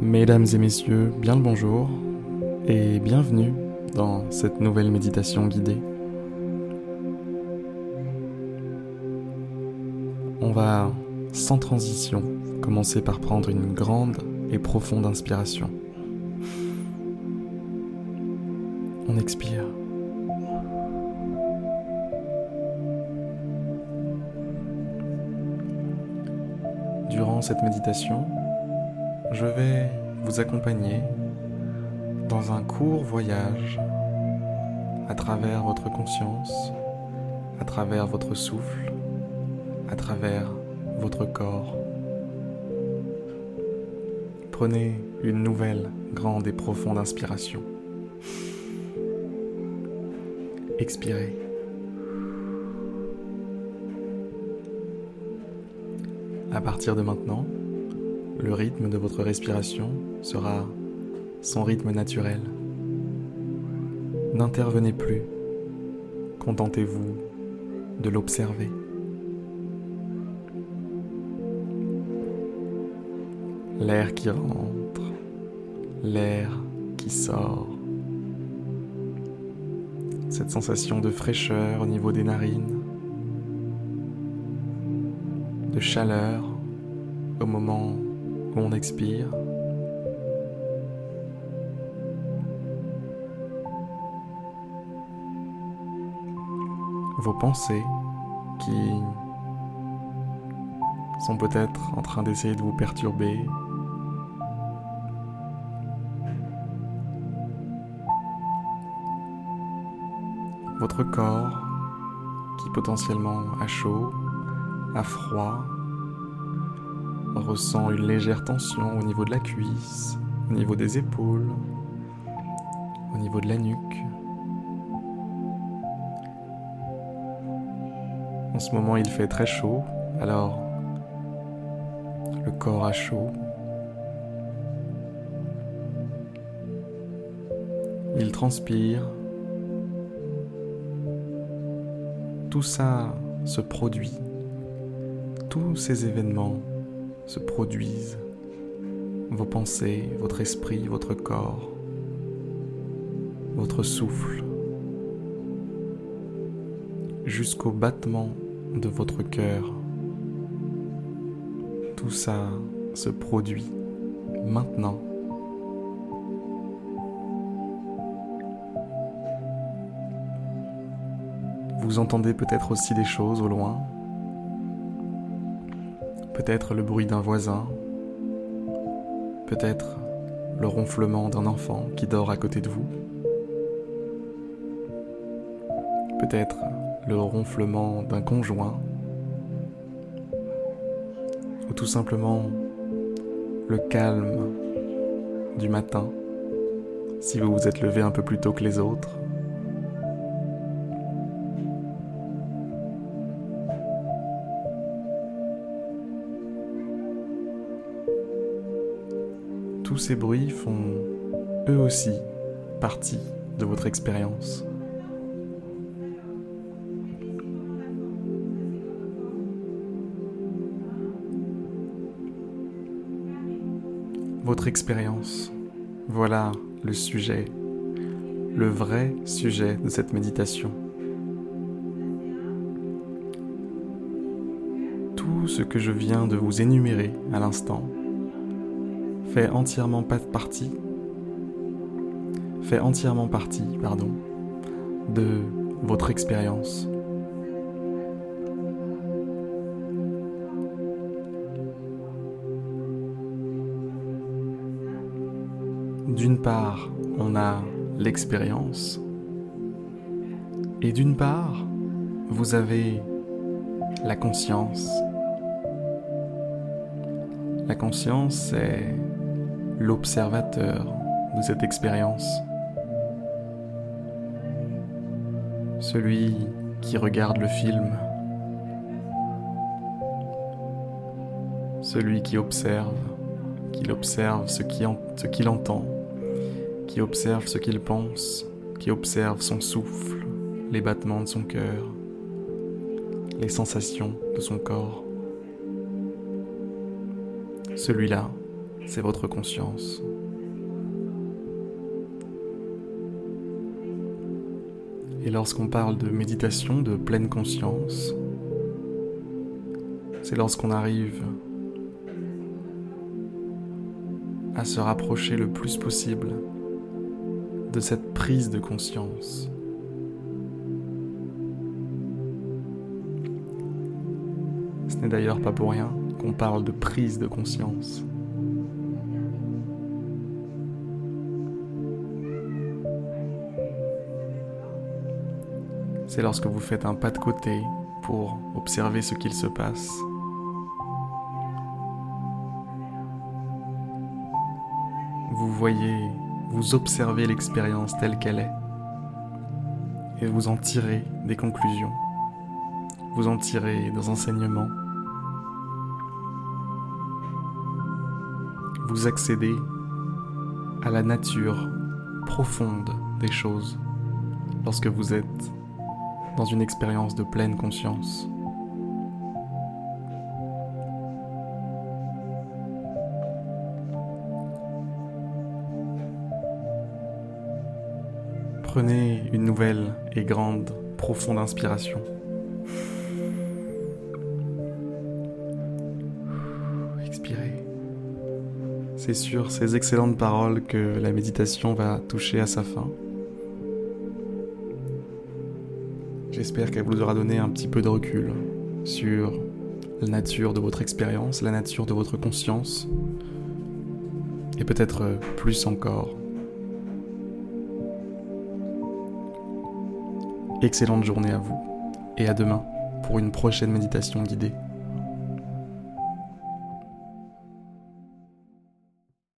Mesdames et messieurs, bien le bonjour et bienvenue dans cette nouvelle méditation guidée. On va, sans transition, commencer par prendre une grande et profonde inspiration. On expire. Durant cette méditation, je vais vous accompagner dans un court voyage à travers votre conscience, à travers votre souffle, à travers votre corps. Prenez une nouvelle grande et profonde inspiration. Expirez. À partir de maintenant, le rythme de votre respiration sera son rythme naturel. N'intervenez plus, contentez-vous de l'observer. L'air qui rentre, l'air qui sort. Cette sensation de fraîcheur au niveau des narines, de chaleur au moment où on expire. Vos pensées qui sont peut-être en train d'essayer de vous perturber. Votre corps qui potentiellement a chaud, a froid, ressent une légère tension au niveau de la cuisse, au niveau des épaules, au niveau de la nuque. En ce moment, il fait très chaud, alors le corps a chaud. Il transpire. Tout ça se produit. Tous ces événements se produisent, vos pensées, votre esprit, votre corps, votre souffle, jusqu'au battement de votre cœur. Tout ça se produit maintenant. Vous entendez peut-être aussi des choses au loin, peut-être le bruit d'un voisin, peut-être le ronflement d'un enfant qui dort à côté de vous, peut-être le ronflement d'un conjoint, ou tout simplement le calme du matin si vous vous êtes levé un peu plus tôt que les autres. Tous ces bruits font eux aussi partie de votre expérience. Votre expérience, voilà le sujet, le vrai sujet de cette méditation. Tout ce que je viens de vous énumérer à l'instant fait entièrement partie, fait entièrement partie, pardon, de votre expérience. D'une part, on a l'expérience, et d'une part, vous avez la conscience. La conscience, c'est l'observateur de cette expérience. Celui qui regarde le film. Celui qui observe, qui observe ce qu'il entend, qui observe ce qu'il pense, qui observe son souffle, les battements de son cœur, les sensations de son corps. Celui-là c'est votre conscience. Et lorsqu'on parle de méditation, de pleine conscience, c'est lorsqu'on arrive à se rapprocher le plus possible de cette prise de conscience. Ce n'est d'ailleurs pas pour rien qu'on parle de prise de conscience. C'est lorsque vous faites un pas de côté pour observer ce qu'il se passe. Vous voyez, vous observez l'expérience telle qu'elle est et vous en tirez des conclusions, vous en tirez des enseignements, vous accédez à la nature profonde des choses lorsque vous êtes dans une expérience de pleine conscience. Prenez une nouvelle et grande, profonde inspiration. Expirez. C'est sur ces excellentes paroles que la méditation va toucher à sa fin. J'espère qu'elle vous aura donné un petit peu de recul sur la nature de votre expérience, la nature de votre conscience, et peut-être plus encore. Excellente journée à vous, et à demain pour une prochaine méditation guidée.